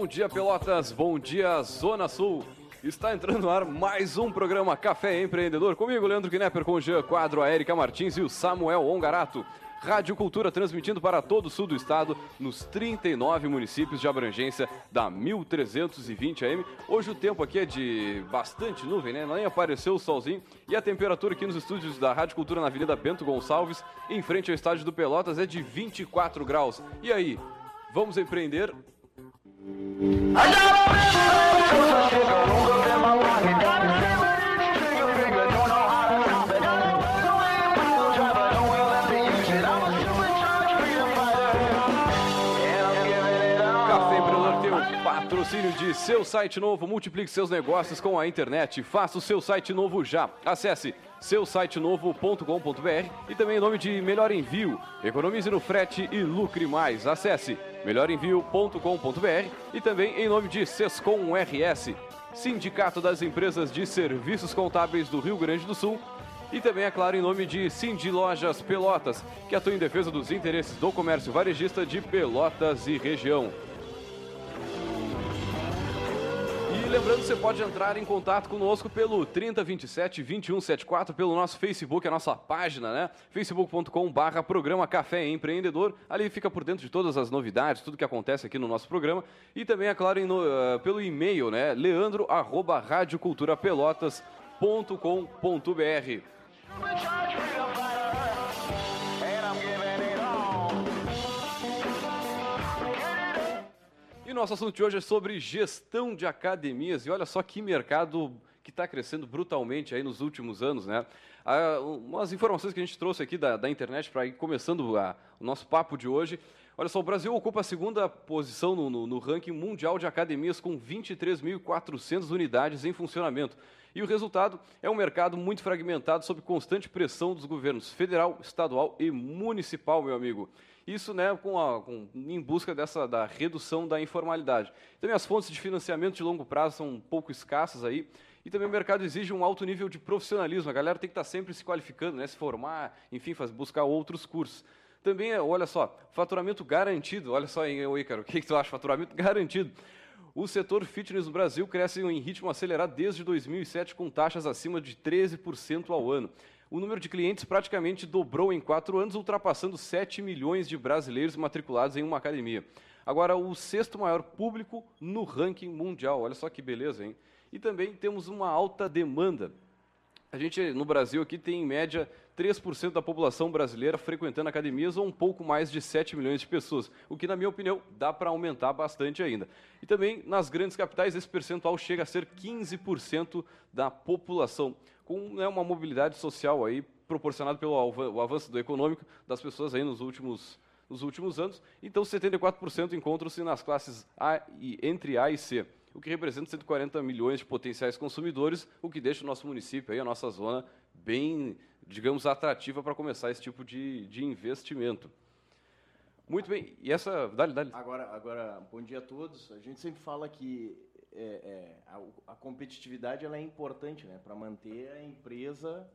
Bom dia, Pelotas. Bom dia, Zona Sul. Está entrando no ar mais um programa Café Empreendedor. Comigo, Leandro Knepper, com o Jean Quadro, a Erika Martins e o Samuel Ongarato. Rádio Cultura transmitindo para todo o sul do estado, nos 39 municípios de abrangência da 1320 AM. Hoje o tempo aqui é de bastante nuvem, né? Nem apareceu o solzinho. E a temperatura aqui nos estúdios da Rádio Cultura na Avenida Bento Gonçalves, em frente ao estádio do Pelotas, é de 24 graus. E aí, vamos empreender? Patrocínio de seu site novo. Multiplique seus negócios com a internet. Faça o seu site novo já. Acesse seusitenovo.com.br e também em nome de Melhor Envio. Economize no frete e lucre mais. Acesse melhorenvio.com.br e também em nome de Sescom RS, Sindicato das Empresas de Serviços Contábeis do Rio Grande do Sul. E também, é claro, em nome de Cindy Lojas Pelotas, que atua em defesa dos interesses do comércio varejista de Pelotas e região. Lembrando, você pode entrar em contato conosco pelo 3027 2174, pelo nosso Facebook, a nossa página, né? facebook.com barra programa Café Empreendedor. Ali fica por dentro de todas as novidades, tudo que acontece aqui no nosso programa. E também, é claro, eh, pelo e-mail, né? leandro arroba radioculturapelotas.com.br. nosso assunto de hoje é sobre gestão de academias. E olha só que mercado que está crescendo brutalmente aí nos últimos anos, né? Ah, umas informações que a gente trouxe aqui da, da internet para ir começando a- o nosso papo de hoje. Olha só, o Brasil ocupa a segunda posição no, no- no ranking mundial de academias com 23.400 unidades em funcionamento. E o resultado é um mercado muito fragmentado sob constante pressão dos governos federal, estadual e municipal, meu amigo. Isso né, com a- com- em busca dessa, da redução da informalidade. Também as fontes de financiamento de longo prazo são um pouco escassas aí. E também o mercado exige um alto nível de profissionalismo. A galera tem que estar sempre se qualificando, né, se formar, enfim, faz, buscar outros cursos. Também, olha só, faturamento garantido. Olha só, hein, Ícaro, o que, que tu acha? Faturamento garantido. O setor fitness no Brasil cresce em ritmo acelerado desde 2007, com taxas acima de 13% ao ano. O número de clientes praticamente dobrou em quatro anos, ultrapassando 7 milhões de brasileiros matriculados em uma academia. Agora, o sexto maior público no ranking mundial. Olha só que beleza, hein? E também temos uma alta demanda. A gente, no Brasil, aqui tem em média 3% da população brasileira frequentando academias ou um pouco mais de 7 milhões de pessoas, o que, na minha opinião, dá para aumentar bastante ainda. E também, nas grandes capitais, esse percentual chega a ser 15% da população, com né, uma mobilidade social aí proporcionada pelo avanço do econômico das pessoas aí nos últimos, nos últimos anos. Então, 74% encontram-se nas classes A e, entre A e C o que representa 140 milhões de potenciais consumidores, o que deixa o nosso município, aí, a nossa zona, bem, digamos, atrativa para começar esse tipo de, de investimento. Muito bem, e essa. Dale, dale. Agora, agora, bom dia a todos. A gente sempre fala que é, é, a, a competitividade ela é importante, né, para manter a empresa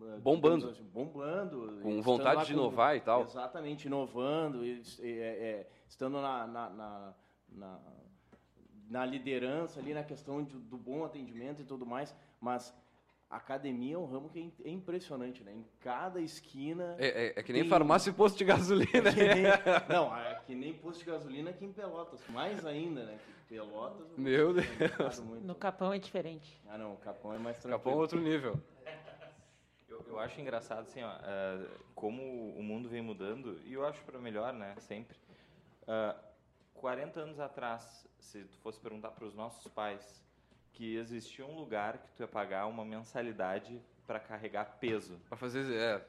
eh, Bombando. assim, bombando, Com vontade lá de inovar e tal. Exatamente, inovando, e, é, é, estando na, na, na, na, na liderança ali na questão de- do bom atendimento e tudo mais, mas a academia é um ramo que é é impressionante, né? Em cada esquina É, é- é que nem Tem- farmácia e posto de gasolina. é que nem, não, é que nem posto de gasolina aqui em Pelotas. Mais ainda, né? Que Pelotas. Meu muito. No Capão é diferente. Ah, não, o Capão é mais Capão é tranquilo. outro nível. Eu, eu acho engraçado, assim, ó, eh, como o mundo vem mudando, e eu acho para melhor, né, sempre. Ah, 40 anos atrás, se tu fosse perguntar para os nossos pais que existia um lugar que tu ia pagar uma mensalidade para carregar peso. Pra fazer. É,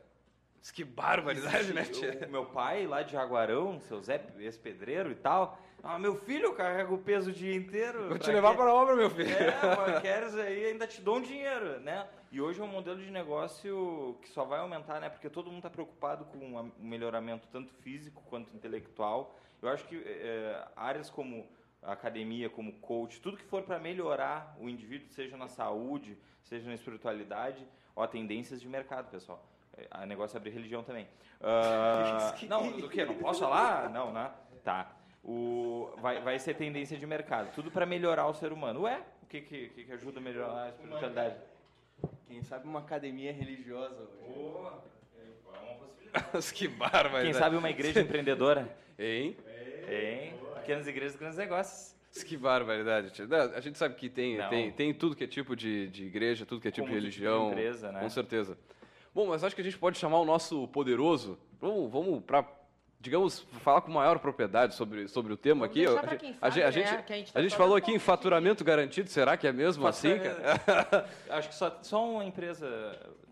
Mas que barbaridade, né, tia? O meu pai, lá de Jaguarão, seu Zé, ex-pedreiro e tal, ah, meu filho carrega o peso o dia inteiro. Vou te levar quê?" para a obra, meu filho. É, queres aí, ainda te dou um dinheiro, né? E hoje é um modelo de negócio que só vai aumentar, né? Porque todo mundo está preocupado com o melhoramento tanto físico quanto intelectual. Eu acho que é, áreas como academia, como coach, tudo que for para melhorar o indivíduo, seja na saúde, seja na espiritualidade, ó, tendências de mercado, pessoal. A negócio é abrir religião também. Ah, não, do que? Não posso falar? Não, né? Tá. o, vai, vai ser tendência de mercado. Tudo para melhorar o ser humano. Ué, o que, que, que ajuda a melhorar a espiritualidade? Quem sabe uma academia religiosa hoje. é uma possibilidade. Que bárbaro. Quem sabe uma igreja empreendedora? Hein? Hein? Pequenas igrejas, grandes negócios. Que barbaridade. A gente sabe que tem, Não. tem, tem tudo que é tipo de, de igreja, tudo que é tipo Como de tipo de religião. empresa, né? Com certeza. Bom, mas acho que a gente pode chamar o nosso poderoso. Vamos, vamos para, digamos, falar com maior propriedade sobre, sobre o tema Vamos aqui. a, quem gente- a sabe, gente, a né? gente, Que a gente tá a gente falou aqui em faturamento garantido. Será que é mesmo assim, cara? Acho que só, só uma empresa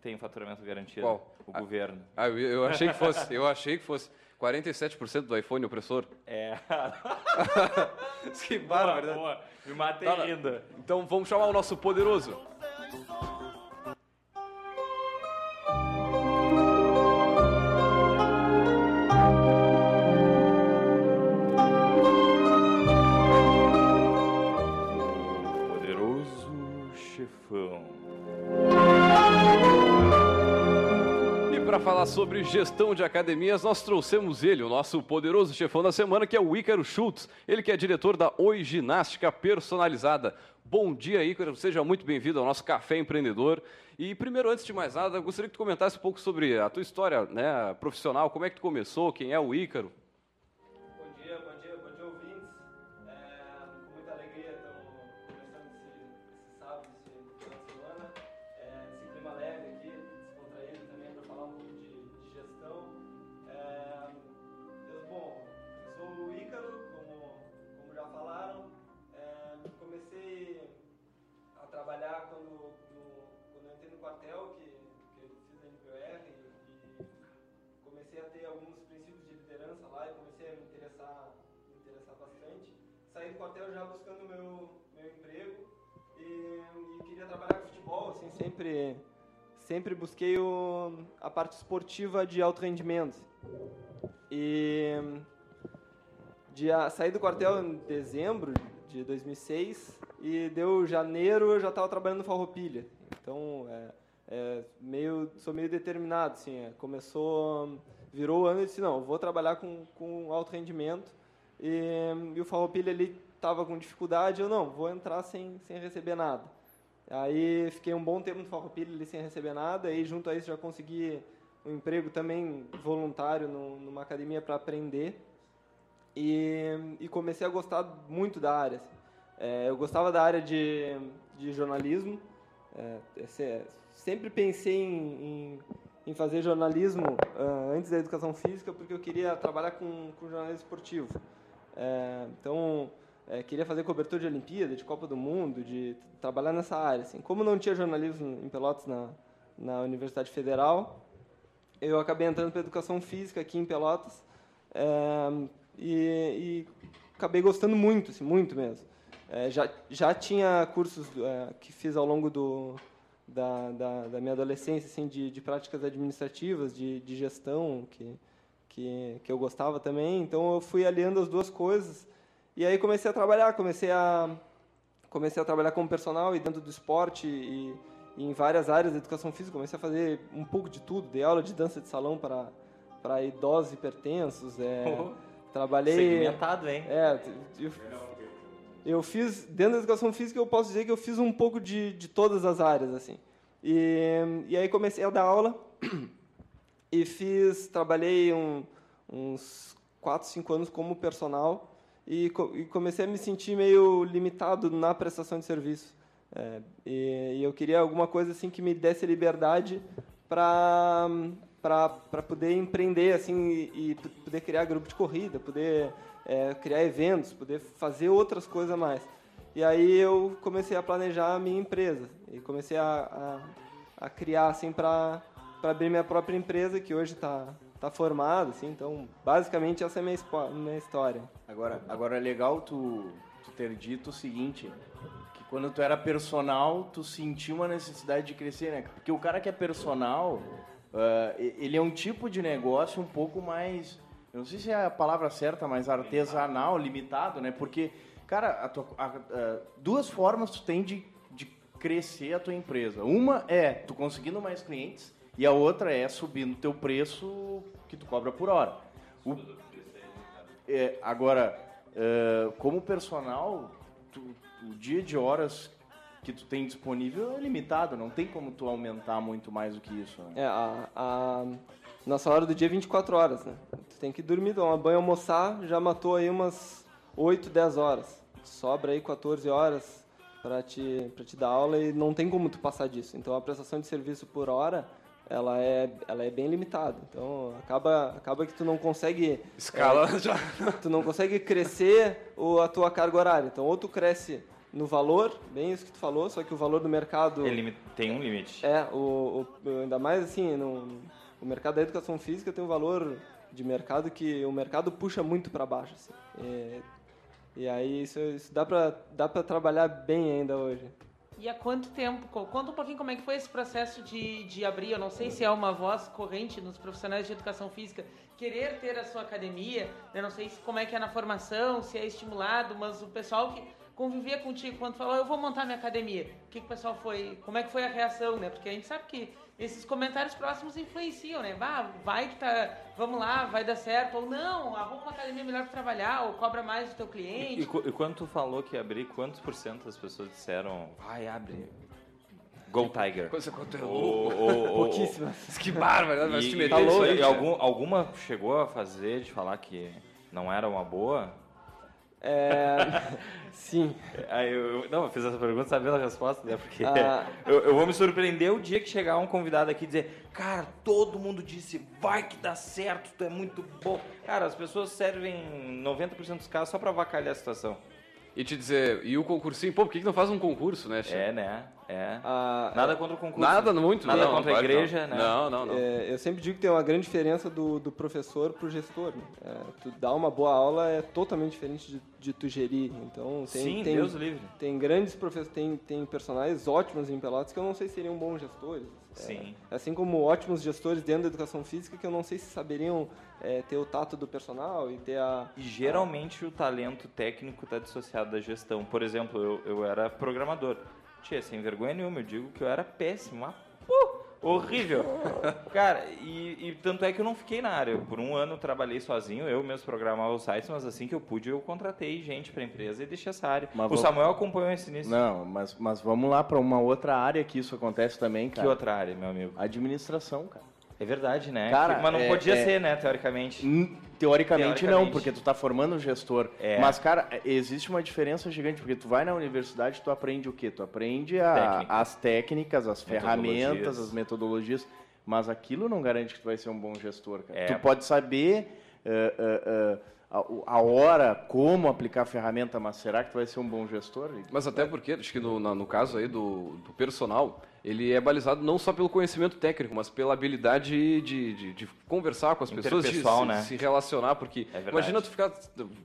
tem faturamento garantido. Qual? O governo. Ah, eu, eu achei que fosse. Eu achei que fosse 47% do iPhone opressor. É. Que boa, barbaridade. boa. Me matei Tá ainda. Então vamos chamar o nosso poderoso. Poderoso E para falar sobre gestão de academias, nós trouxemos ele, o nosso poderoso chefão da semana, que é o Ícaro Schultz. Ele que é diretor da Oi Ginástica Personalizada. Bom dia, Ícaro. Seja muito bem-vindo ao nosso Café Empreendedor. E primeiro, antes de mais nada, gostaria que tu comentasse um pouco sobre a tua história né, profissional, como é que tu começou, quem é o Ícaro. Sempre, sempre busquei o, a parte esportiva de alto rendimento. E saí do quartel em dezembro de 2006 e deu janeiro eu já estava trabalhando no Farroupilha. Então, é, é, meio, sou meio determinado, assim, é, começou, virou o ano e disse, não, vou trabalhar com, com alto rendimento e, e o Farroupilha ali estava com dificuldade, eu não, vou entrar sem, sem receber nada. Aí fiquei um bom tempo no Farroupilha ali sem receber nada, e junto a isso já consegui um emprego também voluntário no, numa academia para aprender e, e comecei a gostar muito da área. assim. É, eu gostava da área de, de jornalismo, é, é- sempre pensei em, em, em fazer jornalismo ah, antes da educação física porque eu queria trabalhar com, com jornalismo esportivo. É, então, é, queria fazer cobertura de Olimpíada, de Copa do Mundo, de trabalhar nessa área. Assim. Como não tinha jornalismo em Pelotas na, na Universidade Federal, eu acabei entrando para educação física aqui em Pelotas é, e, e acabei gostando muito, assim, muito mesmo. É, já, já tinha cursos é, que fiz ao longo do, da, da, da minha adolescência, assim, de, de práticas administrativas, de, de gestão, que, que, que eu gostava também. Então, eu fui aliando as duas coisas. E aí comecei a trabalhar, comecei a, comecei a trabalhar como personal e dentro do esporte e, e em várias áreas da educação física. Comecei a fazer um pouco de tudo. Dei aula de dança de salão para, para idosos hipertensos. É, Oh. trabalhei... Segmentado, hein? É, eu, eu fiz, dentro da educação física, eu posso dizer que eu fiz um pouco de, de todas as áreas, assim. E, e aí comecei a dar aula e fiz, trabalhei um- uns 4, 5 anos como personal e, co- e comecei a me sentir meio limitado na prestação de serviço. É, e, e eu queria alguma coisa assim que me desse liberdade para para poder empreender assim e, e poder criar grupo de corrida, poder é, criar eventos, poder fazer outras coisas a mais. E aí eu comecei a planejar a minha empresa e comecei a, a, a criar assim para abrir minha própria empresa que hoje está tá formada, assim. Então, basicamente essa é a minha, minha história. Agora, agora é legal tu, tu ter dito o seguinte, que quando tu era personal, tu sentiu uma necessidade de crescer, né? Porque o cara que é personal, e- ele é um tipo de negócio um pouco mais, eu não sei se é a palavra certa, mas artesanal, limitado, né? Porque, cara, tua- a- a- duas formas tu tem de, de crescer a tua empresa. Uma é tu conseguindo mais clientes e a outra é subindo o teu preço que tu cobra por hora. O, é, agora, eh, como personal, tu- o dia de horas que tu tem disponível é limitado, não tem como tu aumentar muito mais do que isso, né? É, a, a nossa hora do dia é 24 horas, né? Tu tem que dormir, tomar banho, almoçar, já matou aí umas 8, 10 horas. Sobra aí 14 horas para te, te dar aula e não tem como tu passar disso. Então a prestação de serviço por hora, ela é, ela é bem limitada. Então acaba, acaba que tu não consegue Escala já. tu não consegue crescer o, a tua carga horária. Então, ou tu cresce no valor, bem isso que tu falou, só que o valor do mercado tem um limite. é o, o- ainda mais assim, no, o mercado da educação física tem um valor de mercado que o mercado puxa muito para baixo. assim. E, e aí isso, isso dá para dá para trabalhar bem ainda hoje. E há quanto tempo? co- Conta um pouquinho como é que foi esse processo de, de abrir. Eu não sei se é uma voz corrente nos profissionais de educação física querer ter a sua academia. Eu não sei se, como é que é na formação, se é estimulado, mas o pessoal que convivia contigo quando falou eu vou montar minha academia, o que, que o pessoal foi, como é que foi a reação, né? Porque a gente sabe que esses comentários próximos influenciam, né? Bah, vai que tá, vamos lá, vai dar certo ou não, arruma uma academia melhor para trabalhar ou cobra mais do teu cliente. E, e, e quando tu falou que ia abrir, quantos por cento das pessoas disseram, vai, abre. Go Tiger. Coisa quanto é Ou- louco. ou- ou- Pouquíssimas. Que bárbaro, vai E, te meter nisso e algum, alguma chegou a fazer de falar que não era uma boa? É, sim. Aí eu, não, eu fiz essa pergunta sabendo a resposta, né? Porque Ah. eu, eu vou me surpreender o dia que chegar um convidado aqui e dizer, cara, todo mundo disse, vai que dá certo, tu é muito bom. Cara, as pessoas servem 90% dos casos só pra avacalhar a situação. E te dizer, e o concursinho, pô, por que, que não faz um concurso, né, Chico? É, né? É. A- Nada contra o concurso. Nada muito, Nada não, contra a claro que igreja, não. né? Não, não, não. É, eu sempre digo que tem uma grande diferença do, do professor pro gestor. né? É, tu dar uma boa aula é totalmente diferente de, de tu gerir. Então tem, Sim, tem, Deus livre. tem grandes professores, tem, tem personagens ótimos em Pelotas que eu não sei se seriam bons gestores. É, Sim. assim como ótimos gestores dentro da educação física que eu não sei se saberiam é, ter o tato do personal e ter a... E geralmente o talento técnico está dissociado da gestão. Por exemplo, eu, eu era programador. Tia, sem vergonha nenhuma, eu digo que eu era péssimo. Pô, horrível. Cara, e, e tanto é que eu não fiquei na área. Por um ano eu trabalhei sozinho, eu mesmo programava os sites, mas assim que eu pude, eu contratei gente para a empresa e deixei essa área. Mas o vou- Samuel acompanhou esse início. Não, mas, mas vamos lá para uma outra área que isso acontece também, Que cara. outra área, meu amigo? Administração, cara. É verdade, né? Cara, mas não é- podia é- ser, né, teoricamente. Hum, Teoricamente, não, Teoricamente. porque tu tá formando um gestor. É. Mas, cara, existe uma diferença gigante, porque tu vai na universidade, tu aprende o quê? Tu aprende a- Técnica. as técnicas, as ferramentas, as metodologias, mas aquilo não garante que tu vai ser um bom gestor, cara. É. Tu pode saber eh, eh, eh, a, hora, como aplicar a ferramenta, mas será que tu vai ser um bom gestor? Mas até porque, acho que no, no caso aí do, do personal, ele é balizado não só pelo conhecimento técnico, mas pela habilidade de, de, de conversar com as pessoas, de se, né? se relacionar, porque É imagina tu ficar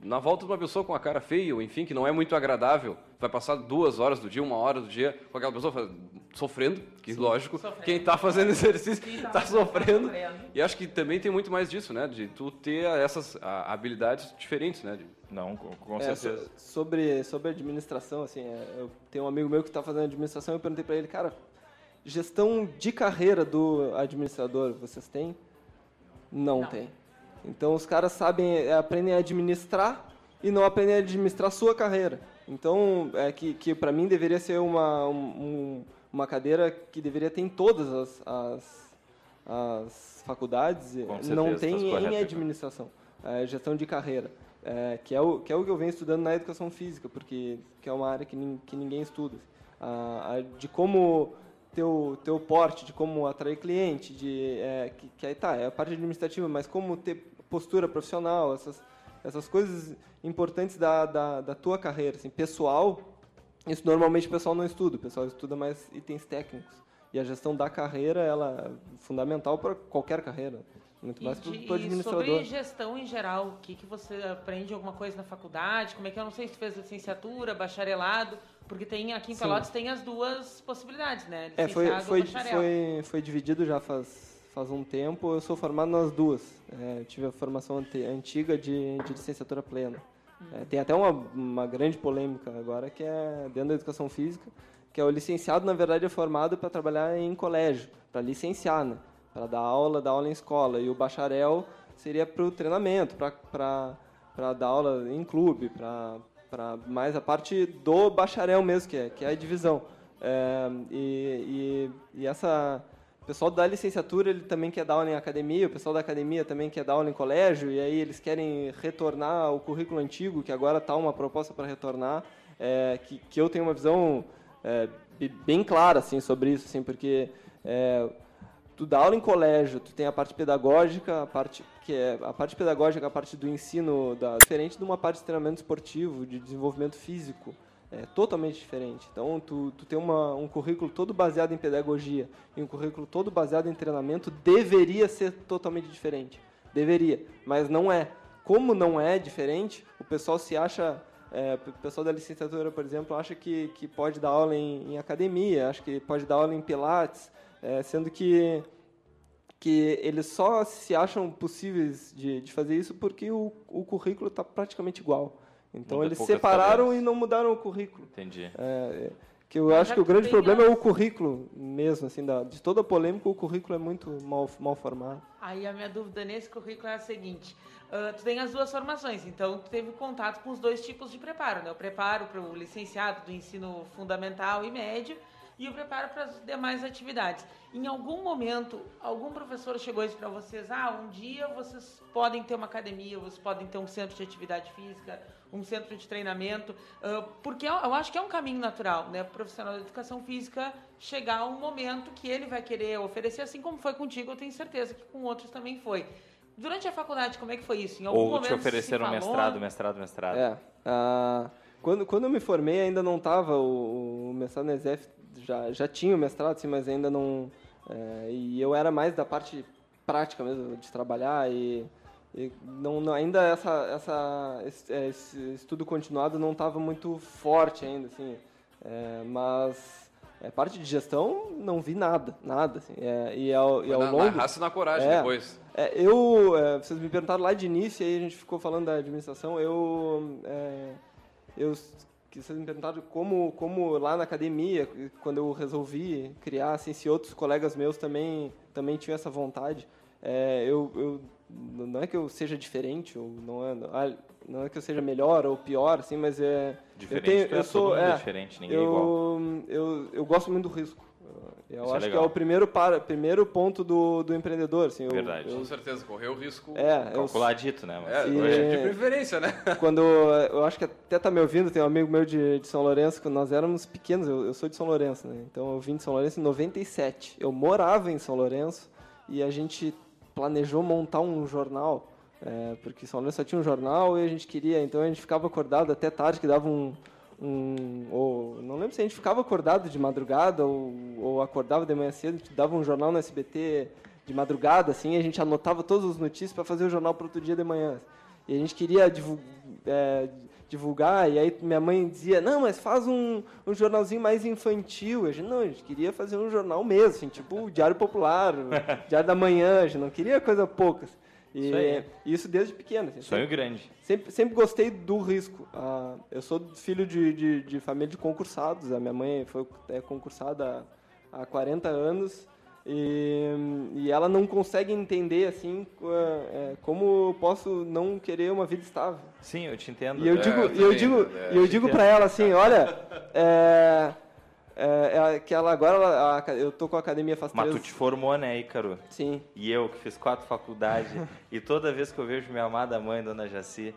na volta de uma pessoa com a cara feia, ou enfim, que não é muito agradável, vai passar duas horas do dia, uma hora do dia com aquela pessoa sofrendo, que lógico, Sofrendo. quem está fazendo exercício Quem está tá sofrendo. sofrendo. E acho que também tem muito mais disso, né? De tu ter essas habilidades diferentes, né? De- Não, com, com É, certeza. so- sobre, sobre administração, assim, é, eu tenho um amigo meu que está fazendo administração e eu perguntei para ele, cara, gestão de carreira do administrador, vocês têm? Não, Não. tem. Então os caras sabem, é, aprendem a administrar e não aprendem a administrar a sua carreira. Então, é que, que para mim deveria ser uma, um- uma cadeira que deveria ter em todas as, as, as faculdades, não certeza, tem estás em correto, Igor. administração, é, gestão de carreira. É, que, é o, que é o que eu venho estudando na educação física, porque que é uma área que, nin- que ninguém estuda. A- a- de como ter o teu porte, de como atrair cliente, de, é, que, que aí tá, é a parte administrativa, mas como ter postura profissional, essas, essas coisas importantes da, da, da tua carreira, assim, pessoal, isso normalmente o pessoal não estuda, o pessoal estuda mais itens técnicos. E a gestão da carreira, ela é fundamental para qualquer carreira, muito E, mais para o e administrador. sobre gestão em geral, o que, que você aprende alguma coisa na faculdade? Como é que eu não sei se tu fez licenciatura, bacharelado, porque tem aqui em Sim. Pelotas tem as duas possibilidades, né? É, foi, foi, foi, foi dividido já faz, faz um tempo. Eu sou formado nas duas. É, tive a formação ante- antiga de, de licenciatura plena. É, tem até uma, uma grande polêmica agora, que é dentro da educação física, que é o licenciado, na verdade, é formado para trabalhar em colégio, para licenciar, né? para dar aula, dar aula em escola. E o bacharel seria para o treinamento, para para dar aula em clube, para mais a parte do bacharel mesmo, que é, que é a divisão. É, e, e, e, essa o pessoal da licenciatura ele também quer dar aula em academia, o pessoal da academia também quer dar aula em colégio, e aí eles querem retornar ao currículo antigo, que agora está uma proposta para retornar, é, que, que eu tenho uma visão é, bem clara assim, sobre isso, assim, porque é, tu dá aula em colégio, tu tem a parte pedagógica, a parte que é a parte pedagógica, a parte do ensino da, diferente de uma parte de treinamento esportivo, de desenvolvimento físico é totalmente diferente. Então, tu, tu tem uma, um currículo todo baseado em pedagogia e um currículo todo baseado em treinamento deveria ser totalmente diferente. Deveria, mas não é. Como não é diferente, o pessoal se acha, é, o pessoal da licenciatura, por exemplo, acha que, que pode dar aula em, em academia, acha que pode dar aula em pilates, é, sendo que que eles só se acham possíveis de, de fazer isso porque o, o currículo está praticamente igual. Então Muda eles separaram tarefas. e não mudaram o currículo. Entendi. É, é que eu acho que o grande problema é o currículo mesmo, assim, da, de toda a polêmica, o currículo é muito mal, mal formado. Aí a minha dúvida nesse currículo é a seguinte: uh, tu tem as duas formações, então tu teve contato com os dois tipos de preparo, né? O preparo para o licenciado do ensino fundamental e médio e o preparo para as demais atividades. Em algum momento, algum professor chegou para vocês: ah, um dia vocês podem ter uma academia, vocês podem ter um centro de atividade física, um centro de treinamento, uh, porque eu, eu, acho que é um caminho natural, né, para o profissional da educação física chegar a um momento que ele vai querer oferecer, assim como foi contigo, eu tenho certeza que com outros também foi. Durante a faculdade, como é que foi isso? Em algum Ou momento te ofereceram se mestrado, mestrado, mestrado? É. Uh, quando, quando eu me formei, ainda não estava o, o mestrado na ESEF, já, já tinha o mestrado, sim, mas ainda não... É, e eu era mais da parte prática mesmo, de trabalhar e e não, não, ainda essa, essa, esse, é, esse, estudo continuado não estava muito forte ainda, assim. É, mas é, parte de gestão não vi nada, nada. Assim, é, e ao, e ao na, longo... Na raça e na coragem é, depois. É, eu, é, vocês me perguntaram lá de início, aí a gente ficou falando da administração, eu... eu que vocês me perguntaram como, como lá na academia, quando eu resolvi criar, assim, se outros colegas meus também, também tinham essa vontade, eu, eu não é que eu seja diferente ou não é ah, não é que eu seja melhor ou pior assim mas é diferente eu, tenho, eu sou é, diferente ninguém eu, é igual. eu, eu gosto muito do risco eu Isso é acho é que é o primeiro para primeiro ponto do, do empreendedor assim eu, verdade. eu, com certeza correr o risco é calculadito né mas, é, de preferência né? quando eu acho que até tá me ouvindo tem um amigo meu de, de São Lourenço quando nós éramos pequenos eu, eu sou de São Lourenço né? Então eu vim de São Lourenço em 97 eu morava em São Lourenço e a gente planejou montar um jornal, é, porque São Lourenço só tinha um jornal e a gente queria, então a gente ficava acordado até tarde, que dava um, um ou, não lembro se a gente ficava acordado de madrugada ou, ou acordava de manhã cedo, dava um jornal no SBT de madrugada, assim, a gente anotava todas as notícias para fazer o jornal para outro dia de manhã. E a gente queria divulgar, é, divulgar, e aí minha mãe dizia, não, mas faz um, um jornalzinho mais infantil. A gente, não, a gente queria fazer um jornal mesmo, assim, tipo o Diário Popular, o Diário da Manhã, a gente não queria coisa poucas. E isso, isso desde pequeno. Assim, Sonho sempre, grande. Sempre, sempre gostei do risco. Ah, eu sou filho de, de, de, família de concursados. A minha mãe foi é, concursada há, há 40 anos. E, e ela não consegue entender assim é, como posso não querer uma vida estável. Sim, eu te entendo. E eu digo, é, eu, eu digo, é, eu digo para ela assim, olha, é, é, é, que ela agora ela, a, eu tô com a academia faz Mas três... tu te formou, né, Ícaro? Sim. E eu que fiz quatro faculdades e toda vez que eu vejo minha amada mãe, Dona Jaci,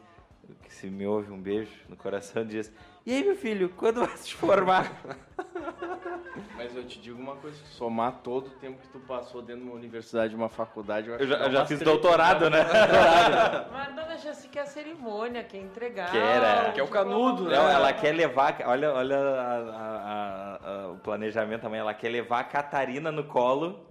que se me ouve um beijo no coração diz e aí, meu filho, quando vai se formar? Mas eu te digo uma coisa, somar todo o tempo que tu passou dentro de uma universidade, uma faculdade... Eu, eu já, eu já fiz doutorado, né? Mas dona Jessi quer a cerimônia, quer entregar... Quer, é. Quer o canudo, né? Não, ela quer levar... Olha, olha a, a, a, o planejamento também. Ela quer levar a Catarina no colo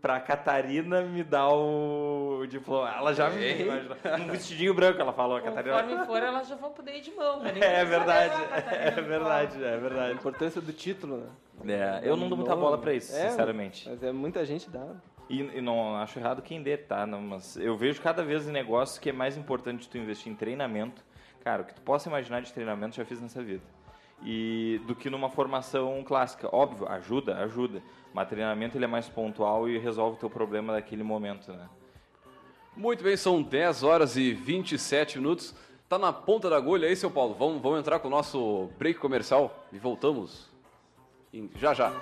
pra Catarina me dar o diploma. Ela já me imagina. Um vestidinho branco, ela falou, a Catarina. Conforme for, elas já vão poder ir de mão. Né? É verdade, é verdade, é verdade. A importância do título, né? É, eu não dou muita bola pra isso, é, sinceramente. Mas é muita gente dá. E, e, não acho errado quem dê, tá? Não, mas eu vejo cada vez em negócios que é mais importante tu investir em treinamento. Cara, o que tu possa imaginar de treinamento já fiz nessa vida. E do que numa formação clássica. Óbvio, ajuda, ajuda. Mas treinamento ele é mais pontual e resolve o teu problema daquele momento, né? Muito bem, são 10 horas e 27 minutos. Tá na ponta da agulha aí, seu Paulo? Vamos, vamos entrar com o nosso break comercial e voltamos já já.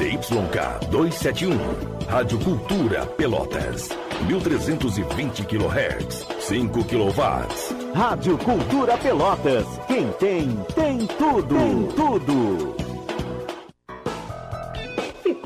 CYK 271, Rádio Cultura Pelotas, 1320 kHz, 5 kW. Rádio Cultura Pelotas. Quem tem, tem tudo. Tem tudo.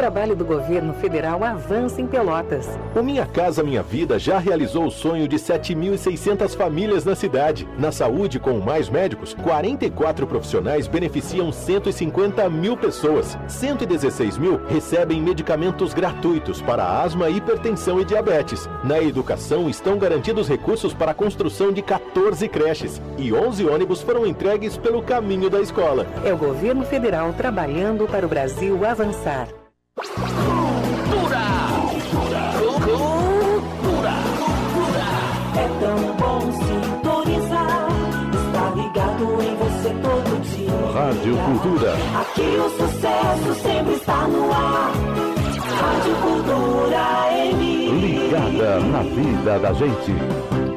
O trabalho do governo federal avança em Pelotas. O Minha Casa Minha Vida já realizou o sonho de 7.600 famílias na cidade. Na saúde, com mais médicos, 44 profissionais beneficiam 150 mil pessoas. 116 mil recebem medicamentos gratuitos para asma, hipertensão e diabetes. Na educação, estão garantidos recursos para a construção de 14 creches. E 11 ônibus foram entregues pelo caminho da escola. É o governo federal trabalhando para o Brasil avançar. Cultura! Cultura! Cultura! É tão bom sintonizar. Está ligado em você todo dia. Rádio Cultura. Aqui o sucesso sempre está no ar. Rádio Cultura M. Ligada na vida da gente.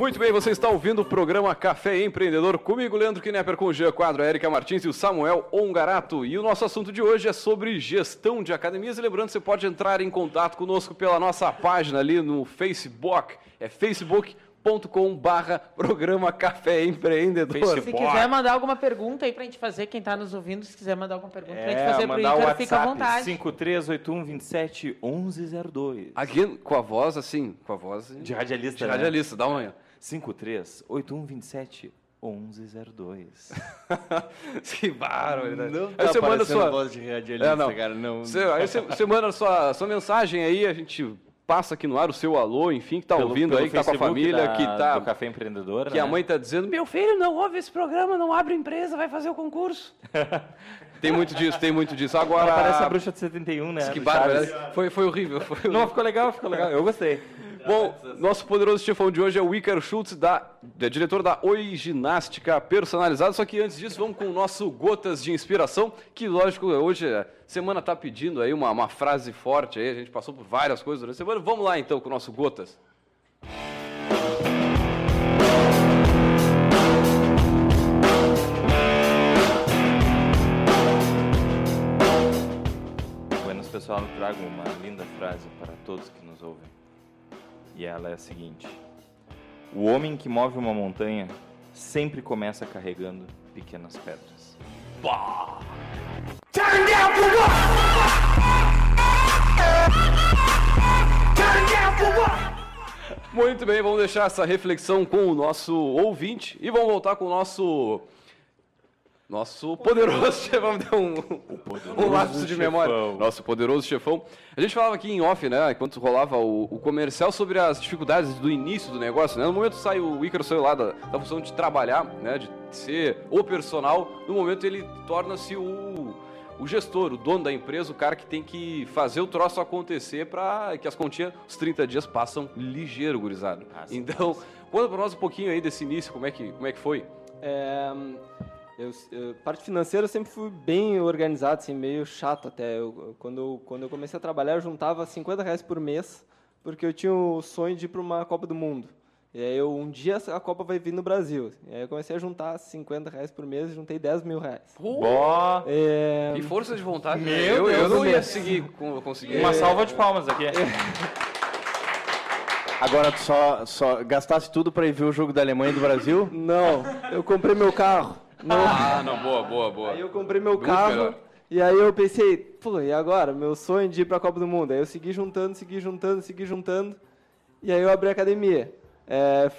Muito bem, você está ouvindo o programa Café Empreendedor comigo, Leandro Knepper, com o Jean Quadro, a Erika Martins e o Samuel Ongarato. E o nosso assunto de hoje é sobre gestão de academias. E lembrando, você pode entrar em contato conosco pela nossa página ali no Facebook, é facebook.com barra programa Café Empreendedor. Se quiser mandar alguma pergunta aí pra gente fazer, quem tá nos ouvindo, se quiser mandar alguma pergunta pra gente É, fazer pro Ícaro, fica à vontade. 5381 27 1102. Aqui, com a voz assim, com a voz... De radialista, De né? radialista, dá uma... 5381 27 1102. que barbaridade. Não Aí tá você manda sua... voz de radialista, É, não. cara, não. Você, aí você, você manda sua, sua mensagem aí, a gente passa aqui no ar o seu alô, enfim, que tá Pelo- ouvindo pelo aí, que tá com a Facebook família, da- que tá... do Café Empreendedor, Que a né? mãe tá dizendo, meu filho não ouve esse programa, não abre empresa, vai fazer o concurso. tem muito disso, tem muito disso. Agora... Parece a bruxa de 71, né? Que bárbaro, Chaves. foi, foi horrível. Foi Não, ficou legal, ficou legal. Eu gostei. Bom, nosso poderoso chefão de hoje é o Ícaro Schultz, da, é diretor da Oi Ginástica Personalizada. Só que antes disso, vamos com o nosso Gotas de Inspiração, que lógico, hoje a semana tá pedindo aí uma, uma frase forte aí, a gente passou por várias coisas durante a semana. Vamos lá então com o nosso Gotas. Buenas pessoal, eu trago uma linda frase para todos que nos ouvem. E ela é a seguinte: O homem que move uma montanha sempre começa carregando pequenas pedras. Turn down for what? Turn down for what? Muito bem, vamos deixar essa reflexão com o nosso ouvinte e vamos voltar com o nosso. Nosso poderoso chefão. Deu um, um lapso de memória. chefão. Nosso poderoso chefão. A gente falava aqui em off, né? Enquanto rolava o, o comercial, sobre as dificuldades do início do negócio, né? No momento sai o Ícaro saiu lá da, da função de trabalhar, né? De ser o personal. No momento ele torna-se o, o gestor, o dono da empresa, o cara que tem que fazer o troço acontecer para que as continhas, os 30 dias passam ligeiro, gurizada. então, conta pra nós um pouquinho aí desse início, como é que, como é que foi? É, eu, eu- parte financeira eu sempre fui bem organizado, assim, meio chato até. Eu- eu- quando, eu, quando eu comecei a trabalhar, eu juntava 50 reais por mês, porque eu tinha o sonho de ir para uma Copa do Mundo. E aí eu, um dia a Copa vai vir no Brasil. E aí eu comecei a juntar 50 reais por mês e juntei 10 mil reais. Bó! É, Que força de vontade. né? Meu eu, eu Deus não do ia seguir, conseguir. Uma salva de palmas aqui. Agora tu só, só gastasse tudo pra ir ver o jogo da Alemanha e do Brasil? Não, eu comprei meu carro. Não. Ah, não, boa, boa, boa. Aí eu comprei meu Muito carro melhor. e aí eu pensei, pô, e agora? Meu sonho de ir pra Copa do Mundo. Aí eu segui juntando, segui juntando, segui juntando. E aí eu abri a academia. É,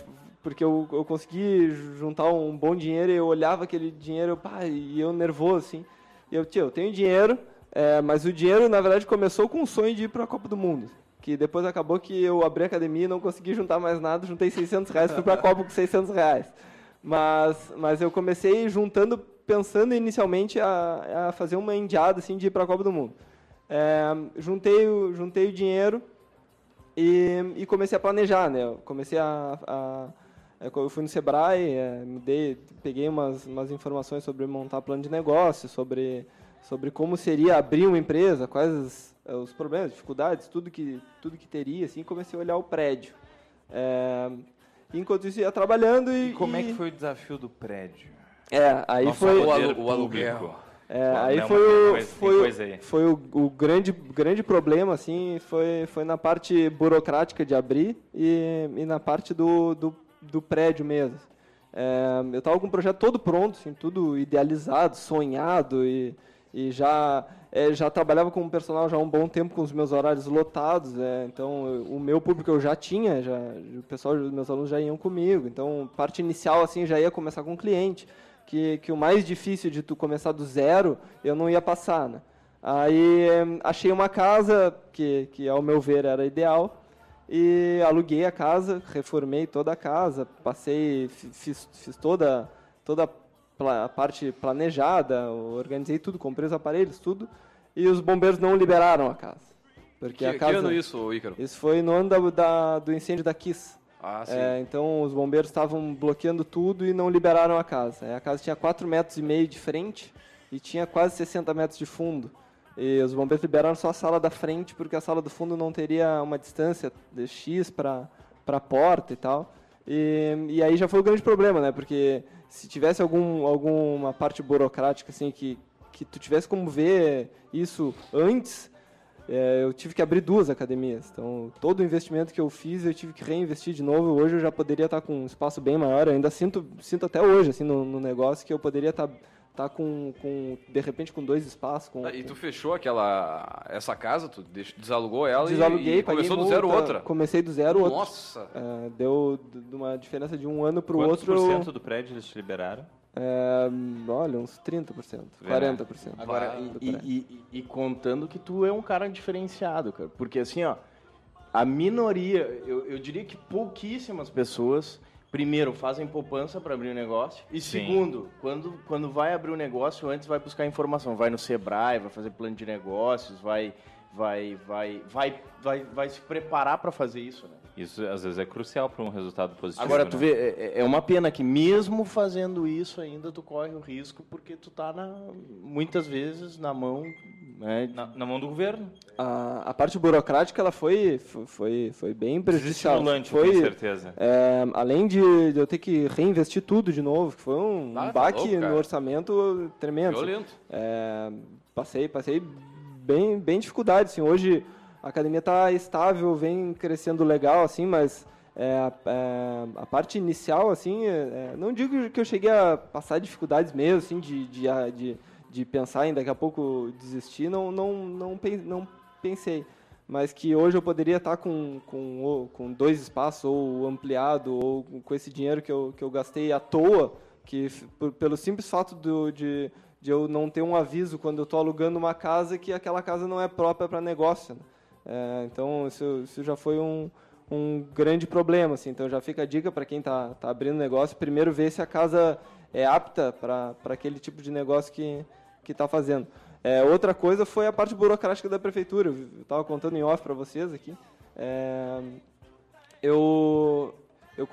porque eu, eu consegui juntar um bom dinheiro e eu olhava aquele dinheiro pá, e eu nervoso, assim. E eu, tio, eu tenho dinheiro, é, mas o dinheiro, na verdade, começou com o sonho de ir pra Copa do Mundo. Que depois acabou que eu abri a academia e não consegui juntar mais nada, juntei 600 reais, fui pra Copa com 600 reais. Mas, mas eu comecei juntando, pensando inicialmente a, a fazer uma indiada assim, de ir para a Copa do Mundo. É, juntei, o, juntei o dinheiro e, e comecei a planejar. Né? Eu comecei a, a- é, eu fui no Sebrae, é, dei, peguei umas, umas informações sobre montar plano de negócio, sobre, sobre como seria abrir uma empresa, quais os, é, os problemas, dificuldades, tudo que, tudo que teria. Assim, comecei a olhar o prédio. É, enquanto isso, ia trabalhando e... E como é que foi o desafio do prédio? é, aí Nosso foi poder o aluguel. É, aí não, foi o, coisa- foi, o- coisa aí. foi o, o grande, grande problema, assim, foi, foi na parte burocrática de abrir e, e na parte do, do, do prédio mesmo. É, eu estava com o projeto todo pronto, assim, tudo idealizado, sonhado e, e já, é, já trabalhava com o personal já há um bom tempo com os meus horários lotados, é, então o meu público eu já tinha, já, o pessoal, os meus alunos já iam comigo, então parte inicial assim já ia começar com o cliente que, que o mais difícil de tu começar do zero, eu não ia passar, né? Aí eh, achei uma casa que, que, ao meu ver, era ideal e aluguei a casa, reformei toda a casa, passei, fi- fiz, fiz toda, toda a parte planejada, organizei tudo, comprei os aparelhos, tudo, e os bombeiros não liberaram a casa. Porque Que, a que casa, ano isso, Ícaro? Isso foi no ano da, da- do incêndio da Kiss. Ah, sim. É, então os bombeiros estavam bloqueando tudo e não liberaram a casa. É, A casa tinha 4 metros e meio de frente e tinha quase 60 metros de fundo. E os bombeiros liberaram só a sala da frente porque a sala do fundo não teria uma distância de X para a porta e tal. E, e aí já foi o grande problema, né? Porque se tivesse algum, alguma parte burocrática assim que, que tu tivesse como ver isso antes, é, eu tive que abrir duas academias. Então, todo o investimento que eu fiz, eu tive que reinvestir de novo. Hoje eu já poderia estar com um espaço bem maior. Eu ainda sinto, sinto até hoje, assim, no, no negócio, que eu poderia estar tá com, com de repente com dois espaços, com, Ah, E tu fechou aquela essa casa, tu desalugou ela e- Desaluguei, e, paguei começou do zero outra. Comecei do zero outra. Nossa! É, deu de uma diferença de um ano para o Quantos outro. por cento do prédio eles te liberaram? É, olha, uns 30%, Vê, né? 40%. Agora, e, e- e- e contando que tu é um cara diferenciado, cara. Porque assim, ó, a minoria, eu, eu diria que pouquíssimas pessoas, primeiro, fazem poupança para abrir um negócio. E Sim. segundo, quando, quando vai abrir um negócio, antes vai buscar informação. Vai no Sebrae, vai fazer plano de negócios, vai, vai, vai, vai, vai, vai se preparar para fazer isso, né? Isso às vezes é crucial para um resultado positivo. Agora, né? tu vê, é, é uma pena que mesmo fazendo isso ainda tu corre o risco porque tu tá na, muitas vezes na mão né, na, na mão do governo. A, a parte burocrática ela foi, fo- foi, foi bem prejudicial. Foi, com certeza. é, além de, de eu ter que reinvestir tudo de novo, que foi um, Ah, um tá baque louco, no orçamento tremendo. Violento. É, passei, passei bem, bem dificuldade, assim. Hoje a academia está estável, vem crescendo legal, assim, mas é, é, a parte inicial, assim, é, é, não digo que eu cheguei a passar dificuldades mesmo, assim, de, de, de, de pensar em daqui a pouco desistir, não, não, não, não pensei. Mas que hoje eu poderia estar com, com, com dois espaços, ou ampliado, ou com esse dinheiro que eu, que eu gastei à toa, que por- pelo simples fato do, de, de eu não ter um aviso quando eu estou alugando uma casa que aquela casa não é própria para negócio. né? É, então, isso, isso já foi um, um grande problema. Assim. Então, já fica a dica para quem está tá abrindo negócio, primeiro ver se a casa é apta para aquele tipo de negócio que está fazendo. É, outra coisa foi a parte burocrática da prefeitura. Eu estava contando em off para vocês aqui. É, eu, eu,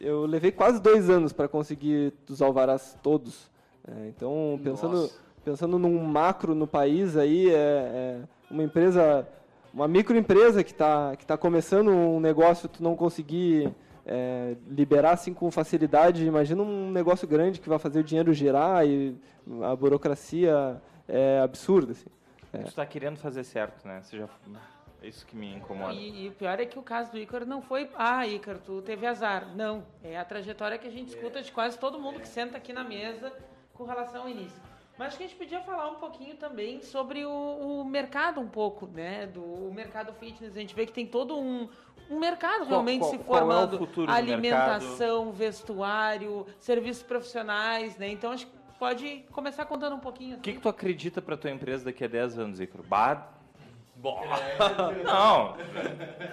eu levei quase dois anos para conseguir os alvarás todos. É, então, pensando, Nossa. pensando num macro no país, aí é, é uma empresa, uma microempresa que está que tá começando um negócio, tu não conseguir é, liberar assim com facilidade. Imagina um negócio grande que vai fazer o dinheiro girar e a burocracia é absurda. Assim. É. Tu tá querendo fazer certo, né? Você já... É isso que me incomoda. E, e o pior é que o caso do Ícaro não foi, ah, Ícaro, tu teve azar. Não, é a trajetória que a gente escuta de quase todo mundo que senta aqui na mesa com relação ao início. Mas acho que a gente podia falar um pouquinho também sobre o, o mercado um pouco, né? Do mercado fitness. A gente vê que tem todo um, um mercado realmente qual- se qual é o formando. futuro do alimentação, vestuário, serviços profissionais, né? Então acho que pode começar contando um pouquinho. O que, que tu acredita pra tua empresa daqui a 10 anos, Icaro? Bom. Não.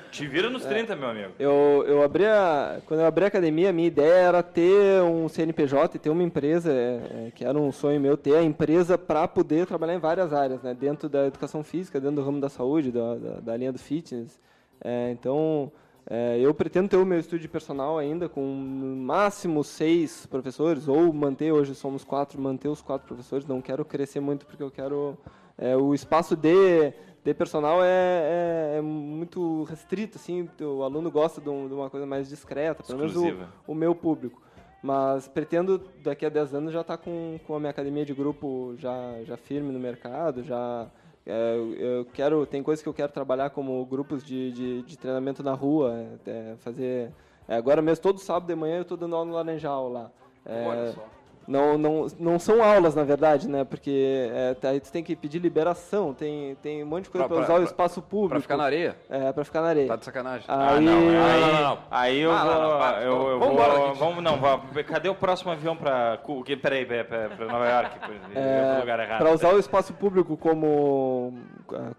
Te vira nos 30, meu amigo. Eu, eu abri a, quando eu abri a academia, a minha ideia era ter um CNPJ e ter uma empresa, é, é, que era um sonho meu, ter a empresa para poder trabalhar em várias áreas, né? dentro da educação física, dentro do ramo da saúde, da, da, da linha do fitness. É, então, é, eu pretendo ter o meu estúdio personal ainda, com no máximo seis professores, ou manter, hoje somos quatro, manter os quatro professores, não quero crescer muito porque eu quero... é, o espaço de, de personal é, é- é muito restrito, assim, o aluno gosta de, um- de uma coisa mais discreta, pelo menos Exclusiva. o, o meu público. Mas pretendo, daqui a 10 anos, já estar com, com a minha academia de grupo já, já firme no mercado, já... é, eu- quero, tem coisas que eu quero trabalhar como grupos de, de, de treinamento na rua, é, fazer... é, agora mesmo, todo sábado de manhã, eu estou dando aula no Laranjal lá. É, Olha só. Não, não, não são aulas, na verdade, né? Porque é, tá, aí tu tem que pedir liberação, tem, tem um monte de coisa Pra- para pra- usar o pra- espaço público. Pra ficar na areia? É, para ficar na areia. Tá de sacanagem. Aí, não, aí, não, não, não. aí eu Ah, vou. não, não, para, eu, eu vamos vou. embora. Vamos, não, vá, cadê o próximo avião pra. Que- Peraí, peraí, peraí, pra Nova York? Eu fui pro lugar errado. para É, usar o espaço público como ah,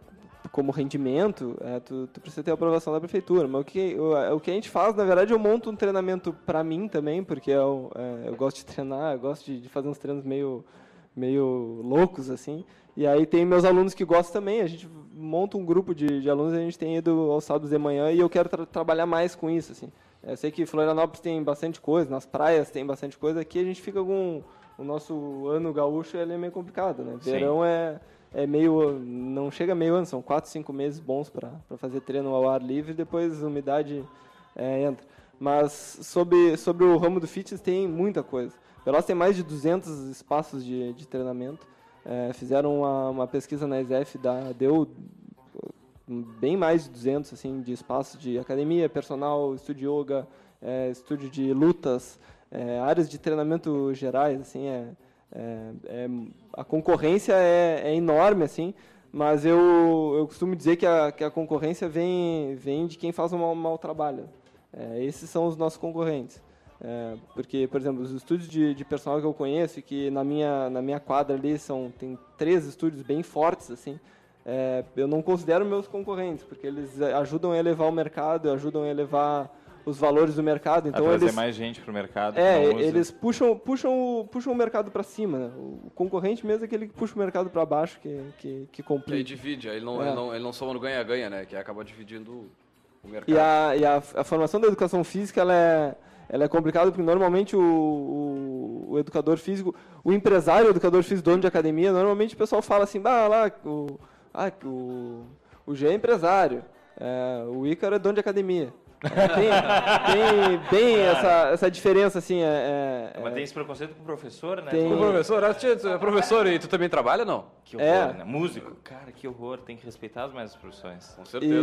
como rendimento, é, tu, tu precisa ter a aprovação da prefeitura. Mas o que, o, o que a gente faz, na verdade, eu monto um treinamento para mim também, porque eu, é, eu gosto de treinar, eu gosto de, de fazer uns treinos meio, meio loucos, assim. E aí tem meus alunos que gostam também, a gente monta um grupo de, de alunos, a gente tem ido aos sábados de manhã e eu quero tra- trabalhar mais com isso, assim. Eu sei que Florianópolis tem bastante coisa, nas praias tem bastante coisa, aqui a gente fica com... O nosso ano gaúcho ele é meio complicado, né? Sim. Verão é, é meio... Não chega meio ano, são quatro, cinco meses bons para fazer treino ao ar livre, depois a umidade é, entra. Mas sobre, sobre o ramo do fitness tem muita coisa. Pelotas tem mais de 200 espaços de, de treinamento. É, fizeram uma, uma pesquisa na ESF, da, deu bem mais de 200 assim, de espaços de academia, personal, estúdio yoga, é, estúdio de lutas, é, áreas de treinamento gerais. Assim, é, É, é, a concorrência é, é enorme, assim, mas eu, eu costumo dizer que a, que a concorrência vem, vem de quem faz um mau, mau trabalho. É, esses são os nossos concorrentes. É, porque, por exemplo, os estúdios de, de personal que eu conheço, que na minha, na minha quadra ali são, tem três estúdios bem fortes, assim, é, eu não considero meus concorrentes, porque eles ajudam a elevar o mercado, ajudam a elevar os valores do mercado. Então a trazer eles, mais gente pro mercado. é, eles puxam, puxam, o- puxam o mercado para cima. Né? O concorrente mesmo é aquele que puxa o mercado para baixo, que, que, que complica. divide, aí ele não, É. ele não, ele não soma no ganha-ganha, né? Que acaba dividindo o mercado. E, a, e a, a formação da educação física ela é, ela é complicada porque normalmente o, o, o educador físico, o empresário, o educador físico, dono de academia, normalmente o pessoal fala assim, bah, lá, o, ah, o, o G é empresário, é, o Ícaro é dono de academia. É, tem, tem bem essa, essa diferença, assim, é, é- Mas tem esse preconceito com o professor, né? Tem- Ô, professor, ah, tia, é professor e tu também trabalha, não? Que horror, É. né? Músico, cara, que horror. Tem que respeitar as mais profissões. Com certeza.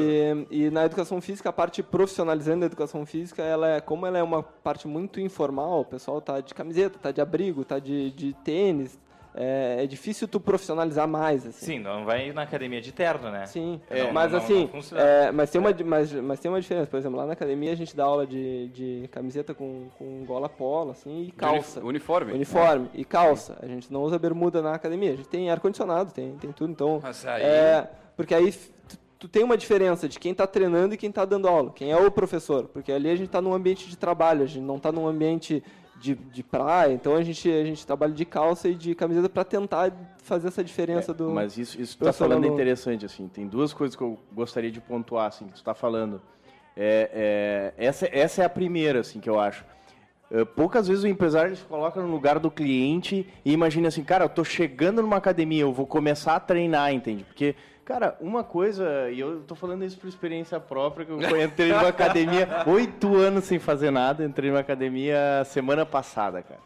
E, e na educação física, a parte profissionalizando da educação física, ela é, como ela é uma parte muito informal, o pessoal tá de camiseta, tá de abrigo, tá de, de tênis, é, é difícil tu profissionalizar mais, assim. Sim, não vai na academia de terno, né? Sim, Não, mas não- assim, não é, mas, tem uma, mas, mas tem uma diferença, por exemplo, lá na academia a gente dá aula de, de camiseta com, com gola polo, assim, e calça. Uni- Uniforme. Uniforme e calça. A gente não usa bermuda na academia. A gente tem ar-condicionado, tem, tem tudo. Então, Mas aí- é, porque aí tu, tu tem uma diferença de quem está treinando e quem está dando aula. Quem é o professor. Porque ali a gente está num ambiente de trabalho, a gente não está num ambiente de, de praia. Então a gente, a gente trabalha de calça e de camiseta para tentar fazer essa diferença do. É, Mas isso, isso que tu tá falando é interessante, assim. Tem duas coisas que eu gostaria de pontuar, assim, que tu tá falando. É, é, essa, essa é a primeira, assim, que eu acho. É, poucas vezes o empresário se coloca no lugar do cliente e imagina assim, cara, eu tô chegando numa academia, eu vou começar a treinar, entende? Porque, cara, uma coisa, e eu tô falando isso por experiência própria, que eu entrei numa academia oito anos sem fazer nada, entrei numa academia semana passada, cara.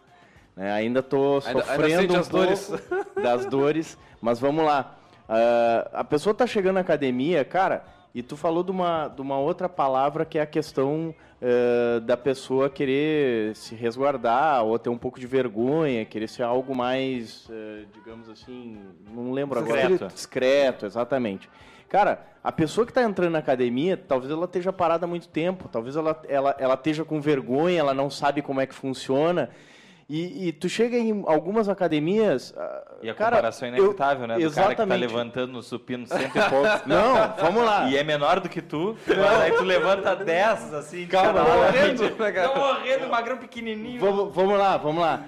né? ainda tô Ainda- ainda sofrendo sente um as dores. pouco das dores, mas vamos lá. Ah, a pessoa tá chegando na academia, cara, e tu falou de uma, de uma outra palavra que é a questão eh, da pessoa querer se resguardar ou ter um pouco de vergonha, querer ser algo mais, eh, digamos assim, não lembro agora. Discreto. Discreto, exatamente. Cara, a pessoa que está entrando na academia, talvez ela esteja parada há muito tempo, talvez ela, ela, ela esteja com vergonha, ela não sabe como é que funciona. E, e tu chega em algumas academias. ah, E a cara, comparação é eu- inevitável, né? Do cara que tá exatamente. levantando no supino cento e poucos. Não, vamos lá. E é menor do que tu, mas aí tu levanta 10, assim, Calma, não, lado. Morrendo, né, cara? Tô morrendo, magrão pequenininho. Vamos, vamos lá, vamos lá.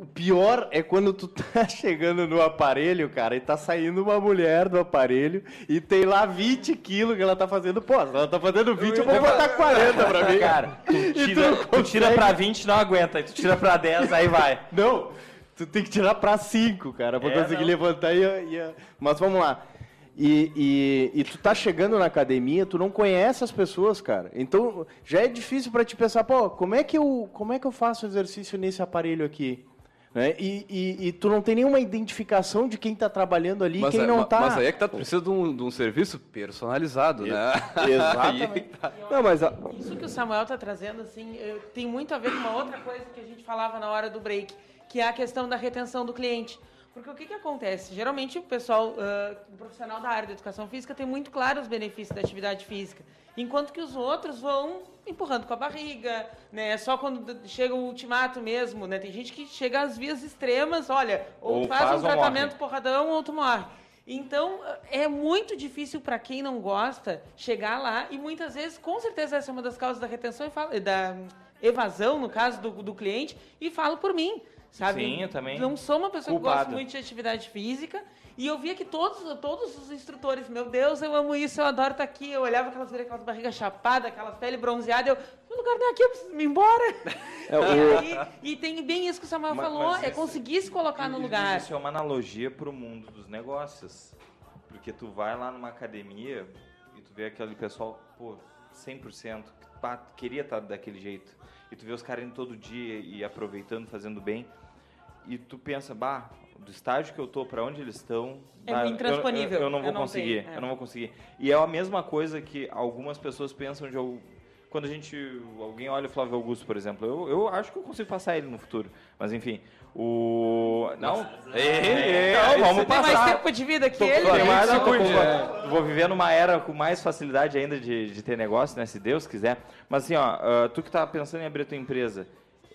O pior é quando tu tá chegando no aparelho, cara, e tá saindo uma mulher do aparelho e tem lá 20 quilos que ela tá fazendo. Pô, se ela tá fazendo 20, eu vou botar 40 pra mim. Cara, tu tira, não tu tira pra 20, não aguenta. Tu tira pra 10, aí vai. Não, tu tem que tirar pra 5, cara, pra É, conseguir não. levantar e, e- Mas vamos lá. E, e, e tu tá chegando na academia, tu não conhece as pessoas, cara. Então já é difícil pra te pensar, pô, como é que eu, como é que eu faço exercício nesse aparelho aqui? Né? E, e, e tu não tem nenhuma identificação de quem tá trabalhando ali e Mas, quem é- não ma- tá. mas aí é que tá, tu precisa de um, de um serviço personalizado, né? Exatamente. Tá. Não, mas a- Isso que o Samuel está trazendo, assim, tem muito a ver com uma outra coisa que a gente falava na hora do break, que é a questão da retenção do cliente. Porque o que, que acontece? Geralmente o pessoal, ah, o profissional da área da educação física tem muito claro os benefícios da atividade física, enquanto que os outros vão empurrando com a barriga, né? Só quando chega o ultimato mesmo, né? Tem gente que chega às vias extremas, olha, ou, Ou faz, faz um ou tratamento morre. porradão ou tu morre. Então, é muito difícil para quem não gosta chegar lá e muitas vezes, com certeza, essa é uma das causas da retenção e da evasão, no caso do, do cliente, e falo por mim, sabe? Sim, eu também. Não sou uma pessoa que gosta Culpado. muito de atividade física e eu via que todos, todos os instrutores, meu Deus, eu amo isso, eu adoro estar aqui. Eu olhava aquelas, aquelas barrigas chapadas, aquelas pele bronzeada, eu, meu lugar não é aqui, eu preciso ir embora. É, o- E, aí- e tem bem isso que o Samuel Mas- falou, mas é isso- conseguir se colocar no lugar. Isso é uma analogia pro mundo dos negócios. Porque tu vai lá numa academia e tu vê aquele pessoal, pô, 100%, que pá, queria estar daquele jeito. E tu vê os caras indo todo dia e aproveitando, fazendo bem. E tu pensa, bah, do estágio que eu tô, pra onde eles estão... É bah, eu- intransponível. Eu, eu não Eu vou não conseguir, tenho, é. eu não vou conseguir. E é a mesma coisa que algumas pessoas pensam de, quando a gente. Alguém olha o Flávio Augusto, por exemplo. Eu, eu acho que eu consigo passar ele no futuro. Mas enfim. O. Não? É, não, vamos Você tem passar. mais tempo de vida que ele, Tem né? mais, Então, eu vou- Vou viver numa era com mais facilidade ainda de, de ter negócio, né? Se Deus quiser. Mas assim, ó, ah, tu que tá pensando em abrir a tua empresa,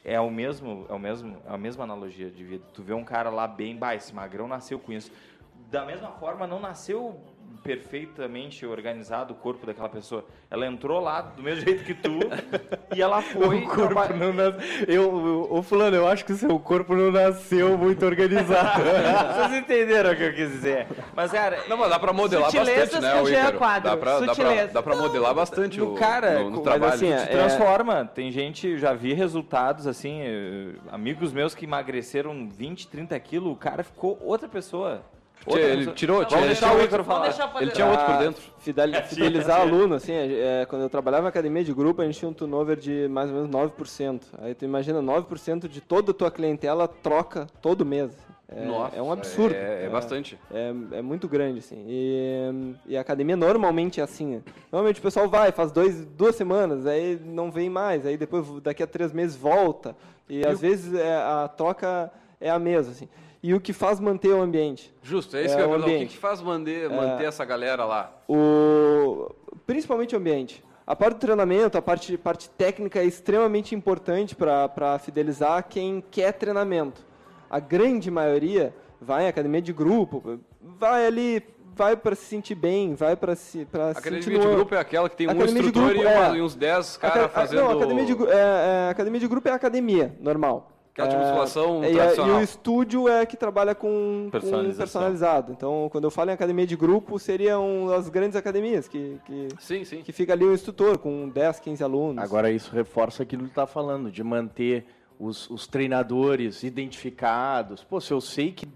é o mesmo, é o mesmo, é a mesma analogia de vida. Tu vê um cara lá bem, bah, esse magrão nasceu com isso. Da mesma forma, não nasceu perfeitamente organizado o corpo daquela pessoa. Ela entrou lá do mesmo jeito que tu e ela foi. O corpo traba- não nas... eu, ô fulano, eu acho que o seu corpo não nasceu muito organizado. Vocês entenderam o que eu quis dizer. Mas, cara. Não, mas dá pra modelar Sutilezas bastante, né, que o é Ícaro? quadro. Dá pra, dá, pra, Sutileza. dá pra modelar bastante No o, cara, no, no trabalho. assim, é- te transforma. Tem gente, já vi resultados, assim, eh, amigos meus que emagreceram 20, 30 quilos, o cara ficou outra pessoa. Ele tirou- Vamos ele deixar tirou o outro- Ele tinha outro por Pra dentro. fideli- fidelizar aluno, assim, é, quando eu trabalhava em academia de grupo, a gente tinha um turnover de mais ou menos 9%. Aí tu imagina, 9% de toda a tua clientela troca todo mês. É, Nossa, é um absurdo. é- é bastante. É, é muito grande, assim. E, e a academia normalmente é assim. Normalmente o pessoal vai, faz dois, duas semanas, aí não vem mais, aí depois daqui a três meses volta. E, às vezes é, a troca é a mesma, assim. E o que faz manter o ambiente? Justo, é isso É, que eu ia o perguntar. O que, faz manter, manter essa galera lá? O, principalmente o ambiente. A parte do treinamento, a parte, parte técnica é extremamente importante para fidelizar quem quer treinamento. A grande maioria vai em academia de grupo, vai ali, vai para se sentir bem, vai para se, pra A se academia sentir de no- grupo é aquela que tem um Academia de instrutor grupo, e, uma- é. e uns 10 Aca- caras fazendo... Não, academia de, é, é, academia de grupo é academia, normal. Aquela de musculação É, e, a- tradicional. e o estúdio é que trabalha com, personalizado. Então, quando eu falo em academia de grupo, seriam as grandes academias, que, que, Sim, sim. que fica ali um instrutor com 10, 15 alunos. Agora isso reforça aquilo que está falando, de manter os, os treinadores identificados. Pô, se eu sei que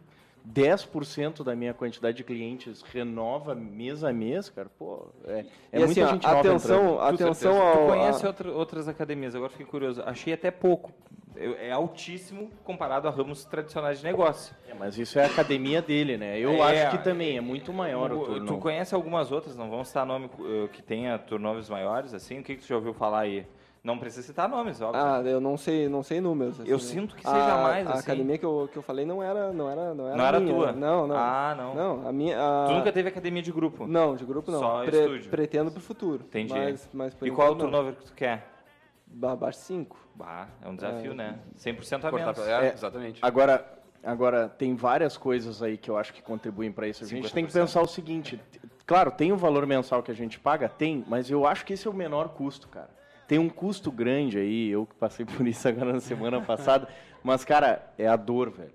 10% da minha quantidade de clientes renova mês a mês, cara, pô, é, é E muita assim, ó, gente nova atenção, entrando. atenção Tu ao... conhece a- outra- outras academias, agora fiquei curioso. Achei até pouco. Eu- É altíssimo comparado a ramos tradicionais de negócio. É, mas isso é a academia dele, né? Eu É, acho que também é muito maior o O- turno. Tu conhece algumas outras, não vamos citar nome eh, que tenha turnovers maiores, assim? O que, que tu já ouviu falar aí? Não precisa citar nomes, óbvio. Ah, eu não sei, não sei números. Eu assim. sinto que A- seja mais, A assim. academia que eu, que eu falei não era, não era, não era Não era minha. tua? Não, não. Ah, não. Não, a minha. a- Tu nunca teve academia de grupo? Não, de grupo não. Só Pre- estúdio. Pretendo pro futuro. Entendi. Mas, mas e qual o não. turnover que tu quer? Abaixo 5. Bah, é um desafio, É. né? 100% a Cortar menos. pra- é, É. exatamente. Agora, agora, tem várias coisas aí que eu acho que contribuem para isso. A gente tem que 50%. pensar o seguinte: claro, tem o valor mensal que a gente paga? Tem, mas eu acho que esse é o menor custo, cara. Tem um custo grande aí, eu que passei por isso agora na semana passada, mas, cara, é a dor, velho.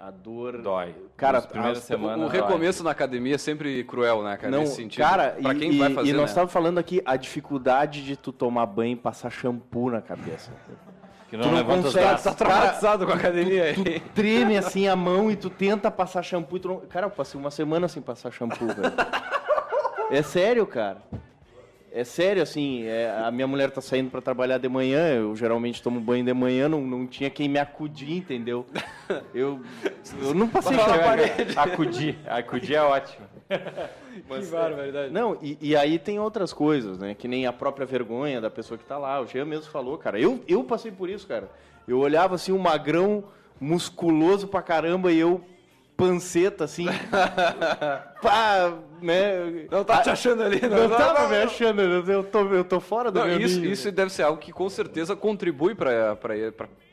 A dor. Dói. Cara, as- semanas, o recomeço na academia é sempre cruel, né, cara? Não, nesse sentido. cara, pra e, quem e- vai fazer, e nós né? estávamos falando aqui a dificuldade de tu tomar banho e passar shampoo na cabeça. Que Tu não, não levanta os consegue, braços. Tá traumatizado com a academia aí. Treme assim a mão e tu tenta passar shampoo e tu não... Cara, eu passei uma semana sem passar shampoo, velho. É sério, cara. É sério, assim, é, a minha mulher tá saindo pra trabalhar de manhã, eu geralmente tomo banho de manhã, não, não tinha quem me acudir, entendeu? Eu, eu não passei shampoo. Acudir. Acudir é ótimo. que barbaridade. Não, e, e aí tem outras coisas, né? Que nem a própria vergonha da pessoa que tá lá. O Jean mesmo falou, cara. Eu, eu passei por isso, cara. Eu olhava assim, um magrão musculoso pra caramba e eu panceta, assim. pá, né? Não tá te achando ali, Não, tava me achando, eu tô, eu tô fora do Não, meu isso, nível. isso deve ser algo que com certeza contribui para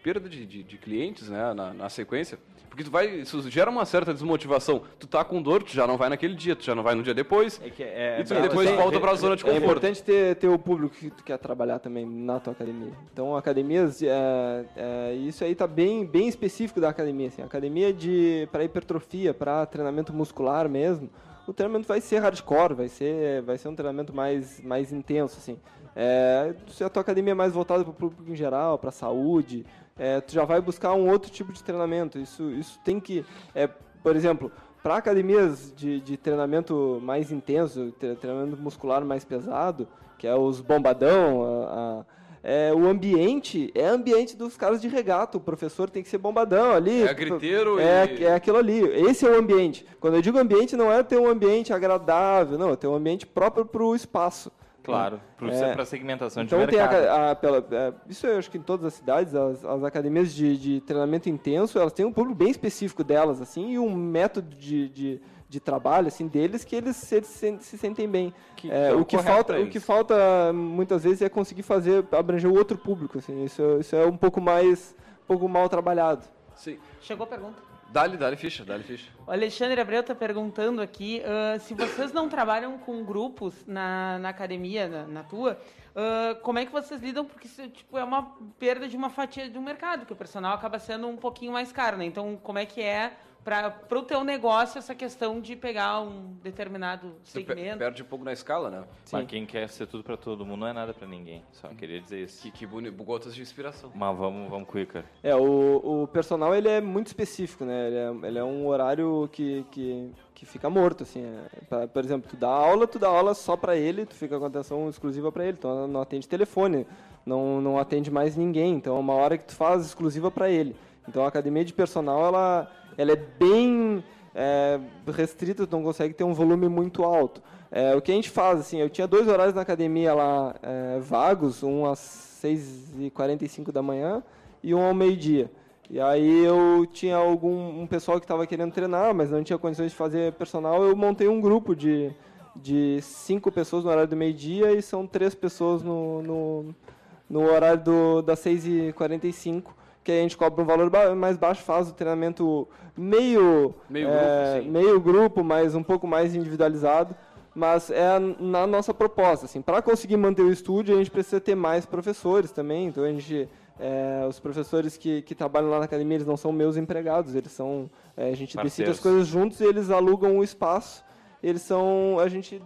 perda de, de- de clientes né, na, na sequência. Porque tu vai, isso gera uma certa desmotivação. Tu tá com dor, tu já não vai naquele dia, tu já não vai no dia depois. É que é, e tu depois Tem- volta para a zona de É conforto. importante ter, ter o público que tu quer trabalhar também na tua academia. Então, academias, é, é, isso aí tá bem, bem específico da academia. Assim. Academia de para hipertrofia, para treinamento muscular mesmo, o treinamento vai ser hardcore, vai ser, vai ser um treinamento mais, mais intenso. Assim. É, se a tua academia é mais voltada para o público em geral, para saúde, é, tu já vai buscar um outro tipo de treinamento. Isso, isso tem que, é, por exemplo, para academias de, de treinamento mais intenso, tre- treinamento muscular mais pesado, que é os bombadão, a- a- é, o ambiente é ambiente dos caras de regata. O professor tem que ser bombadão ali. É griteiro é, e- é aquilo ali. Esse é o ambiente. Quando eu digo ambiente, não é ter um ambiente agradável, não. É ter um ambiente próprio para o espaço. Claro, pro- É, pra segmentação de então tem a mercado. a- pela- é, isso eu acho que em todas as cidades, as, as academias de, de treinamento intenso, elas têm um público bem específico delas, assim, e um método de, de, de trabalho, assim, deles que eles, eles se, se sentem bem. Que- É, é o que falta, o que falta muitas vezes é conseguir fazer, abranger o outro público, assim, isso, isso é um pouco mais, um pouco mal trabalhado. Sim. Chegou a pergunta. Dá-lhe, ficha, dá-lhe ficha. O Alexandre Abreu está perguntando aqui ah, se vocês não trabalham com grupos na, na academia, na, na tua, ah, como é que vocês lidam? Porque isso tipo, é uma perda de uma fatia de mercado, que o personal acaba sendo um pouquinho mais caro, né? Então, como é que é para o teu negócio essa questão de pegar um determinado Você segmento? perde um pouco na escala, né? Mas quem quer ser tudo pra todo mundo não é nada pra ninguém. Só queria dizer isso. Que, que boni- gotas de inspiração. Mas vamos, vamos Icar. É, o, o personal ele é muito específico, né? Ele é, ele é um horário que, que, que fica morto, assim. é. Pra- por exemplo, tu dá aula, tu dá aula só pra ele, tu fica com atenção exclusiva pra ele, então não atende telefone, não, não atende mais ninguém, então é uma hora que tu faz exclusiva pra ele. Então a academia de personal, ela, ela é bem é, restrita, não consegue ter um volume muito alto. É, o que a gente faz, assim, eu tinha dois horários na academia lá é, vagos, um às 6h45 da manhã e um ao meio-dia. E aí eu tinha algum um pessoal que estava querendo treinar, mas não tinha condições de fazer personal, eu montei um grupo de, de cinco pessoas no horário do meio-dia e são três pessoas no, no, no horário do, das 6h45, que a gente cobra um valor mais baixo, faz o treinamento meio, Meio é, grupo, meio grupo, mas um pouco mais individualizado. Mas é na nossa proposta, assim, para conseguir manter o estúdio, a gente precisa ter mais professores também. Então a gente, é, os professores que, que trabalham lá na academia, eles não são meus empregados, eles são, é, a gente decide Parceiros. as coisas juntos e eles alugam o espaço. Eles são, a gente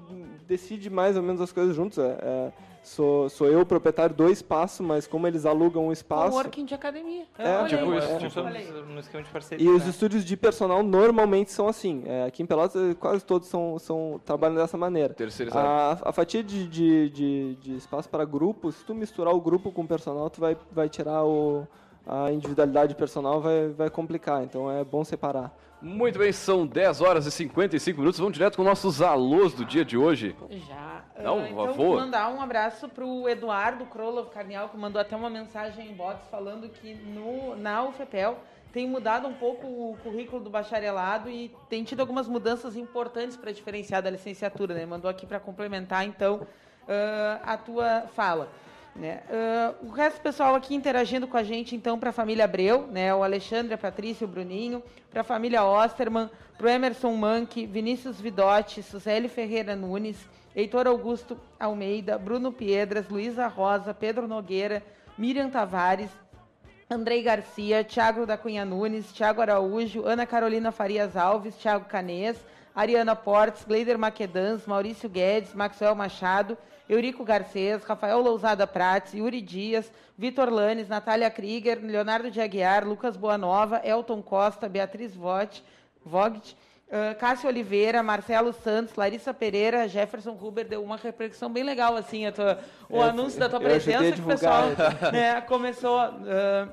decide mais ou menos as coisas juntos. é, é, sou, sou eu o proprietário do espaço, mas como eles alugam o espaço, Working de academia. É, Olha tipo isso, olha tipo no esquema de parceria. E os né? estúdios de personal normalmente são assim. É, aqui em Pelotas quase todos são, são trabalham dessa maneira. Terceirizado. A, a fatia de, de, de, de espaço para grupo, se tu misturar o grupo com o personal, tu vai, vai tirar o, a individualidade personal, vai, vai complicar. Então é bom separar. Muito bem, são 10 horas e 55 minutos. Vamos direto com nossos alôs do dia de hoje. Já. Não, Ah, então, voa. mandar um abraço pro Eduardo Krolov Carnial, que mandou até uma mensagem em box falando que no, na UFPEL tem mudado um pouco o currículo do bacharelado e tem tido algumas mudanças importantes para diferenciar da licenciatura, né? Mandou aqui para complementar, então, ah, a tua fala. Né? Ah, o resto do pessoal aqui interagindo com a gente, então, para a família Abreu, né? o Alexandre, a Patrícia, o Bruninho, para a família Osterman, para o Emerson Manque, Vinícius Vidotti, Suzele Ferreira Nunes, Heitor Augusto Almeida, Bruno Piedras, Luísa Rosa, Pedro Nogueira, Miriam Tavares, Andrei Garcia, Thiago da Cunha Nunes, Thiago Araújo, Ana Carolina Farias Alves, Thiago Canês, Ariana Portes, Gleider Maquedans, Maurício Guedes, Maxwell Machado, Eurico Garcês, Rafael Lousada Prates, Yuri Dias, Vitor Lanes, Natália Krieger, Leonardo de Aguiar, Lucas Boanova, Elton Costa, Beatriz Vogt, Vogt ah, Cássio Oliveira, Marcelo Santos, Larissa Pereira, Jefferson Huber, deu uma repercussão bem legal, assim, tua- o Eu- anúncio da tua presença, que o pessoal divulgar. né, começou... ah,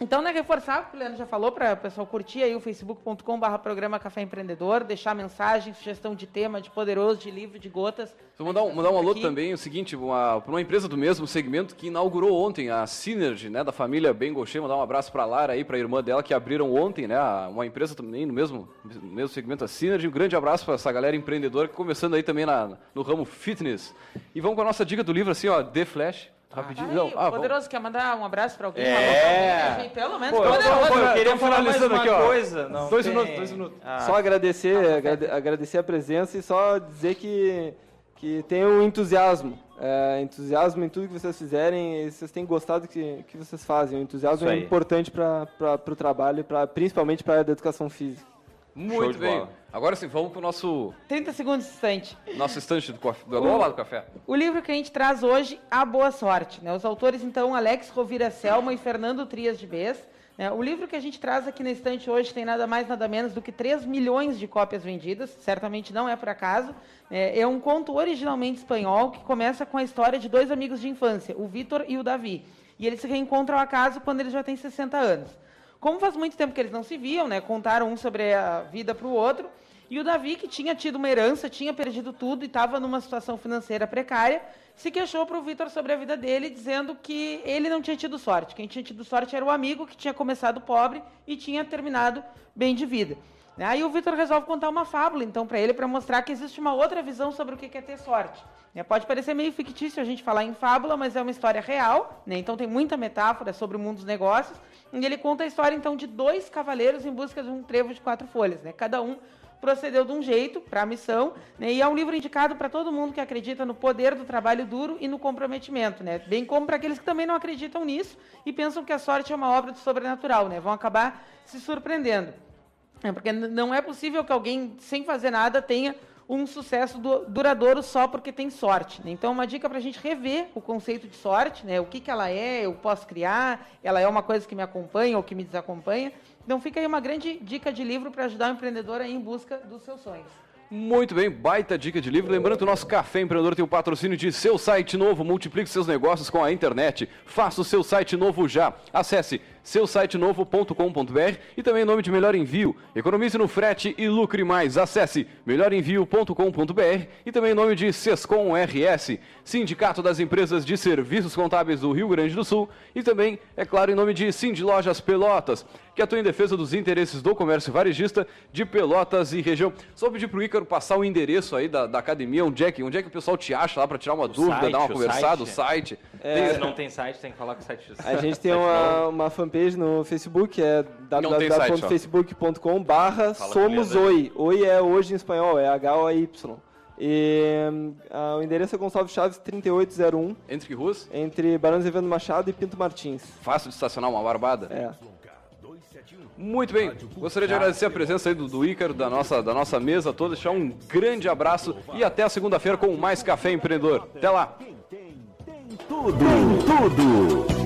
então, né, reforçar o que o Leandro já falou, para o pessoal curtir aí o facebook.com.br programa Café Empreendedor, deixar mensagem, sugestão de tema, de poderoso, de livro, de gotas. Vou mandar um, mandar um alô Aqui. também, o seguinte, para uma empresa do mesmo segmento que inaugurou ontem, a Synergy, né, da família Ben Gaucher, mandar um abraço para Lara aí, para a irmã dela, que abriram ontem, né, a- uma empresa também no mesmo, no mesmo segmento, a Synergy, um grande abraço para essa galera empreendedora, que começando aí também na, no ramo fitness. E vamos com a nossa dica do livro, assim, ó, The Flash, rapidinho. Aí, Não, o ah, vamos. Poderoso quer mandar um abraço para alguém? É. Pelo menos Pô, eu, poderoso. pô, eu né? queria falar mais finalizando uma aqui, ó. coisa. Não Dois tem- minutos, dois minutos. Ah, Só agradecer, agrade- agradecer a presença e só dizer que, que tem um entusiasmo. É, entusiasmo em tudo que vocês fizerem, e vocês têm gostado do que, que vocês fazem. O entusiasmo é importante para o trabalho, e pra, principalmente para a área da educação física. Muito de bem. bola. Agora sim, vamos para o nosso, 30 segundos distante. nosso estante do, cof- do, do lado do café. O livro que a gente traz hoje, A Boa Sorte. Né? Os autores, então, Alex Rovira Selma e Fernando Trias de Bez. né? O livro que a gente traz aqui na estante hoje tem nada mais, nada menos do que 3 milhões de cópias vendidas. Certamente não é por acaso. É, é um conto originalmente espanhol que começa com a história de dois amigos de infância, o Vitor e o Davi. E eles se reencontram ao acaso quando eles já têm 60 anos. Como faz muito tempo que eles não se viam, né, contaram um sobre a vida para o outro, E o Davi, que tinha tido uma herança, tinha perdido tudo e estava numa situação financeira precária, se queixou para o Vitor sobre a vida dele, dizendo que ele não tinha tido sorte. Quem tinha tido sorte era o amigo que tinha começado pobre e tinha terminado bem de vida. Aí o Vitor resolve contar uma fábula, então, para ele, para mostrar que existe uma outra visão sobre o que é ter sorte. Né, pode parecer meio fictício a gente falar em fábula, mas é uma história real, né? então tem muita metáfora sobre o mundo dos negócios. E ele conta a história, então, de dois cavaleiros em busca de um trevo de quatro folhas. Né? Cada um procedeu de um jeito para a missão, né? e é um livro indicado para todo mundo que acredita no poder do trabalho duro e no comprometimento, né? bem como para aqueles que também não acreditam nisso e pensam que a sorte é uma obra do sobrenatural, né? vão acabar se surpreendendo. É porque não é possível que alguém, sem fazer nada, tenha um sucesso duradouro só porque tem sorte. Né? Então, uma dica para a gente rever o conceito de sorte, né? o que, que ela é, eu posso criar, ela é uma coisa que me acompanha ou que me desacompanha. Então fica aí uma grande dica de livro para ajudar o empreendedor em busca dos seus sonhos. Muito bem, baita dica de livro. Lembrando que o nosso Café Empreendedor tem o patrocínio de seu site novo. Multiplique seus negócios com a internet. Faça o seu site novo já. Acesse seusitenovo.com.br e também nome de Melhor Envio. Economize no frete e lucre mais. Acesse melhorenvio.com.br e também nome de Sescom RS, Sindicato das Empresas de Serviços Contábeis do Rio Grande do Sul e também, é claro, em nome de Cindy Lojas Pelotas, que atua em defesa dos interesses do comércio varejista de Pelotas e região. Só pedir para o Ícaro passar o endereço aí da, da, academia, onde é, que, onde é que o pessoal te acha lá para tirar uma o dúvida, site, dar uma conversada, o site. É, Se não tem site, tem que falar com o site. A gente tem uma, uma fanpage no Facebook, é www.facebook.com barra Somos Oi. Oi é hoje em espanhol, é H-O-Y. E uh, o endereço é Gonçalves Chaves 3801. Entre que ruas? Entre Barão Evandro Machado e Pinto Martins. Fácil de estacionar uma barbada? É. Muito bem, gostaria de agradecer a presença aí do, do Ícaro, da nossa, da nossa mesa toda, deixar um grande abraço e até a segunda-feira com mais Café Empreendedor. Até lá! Tudo, tudo!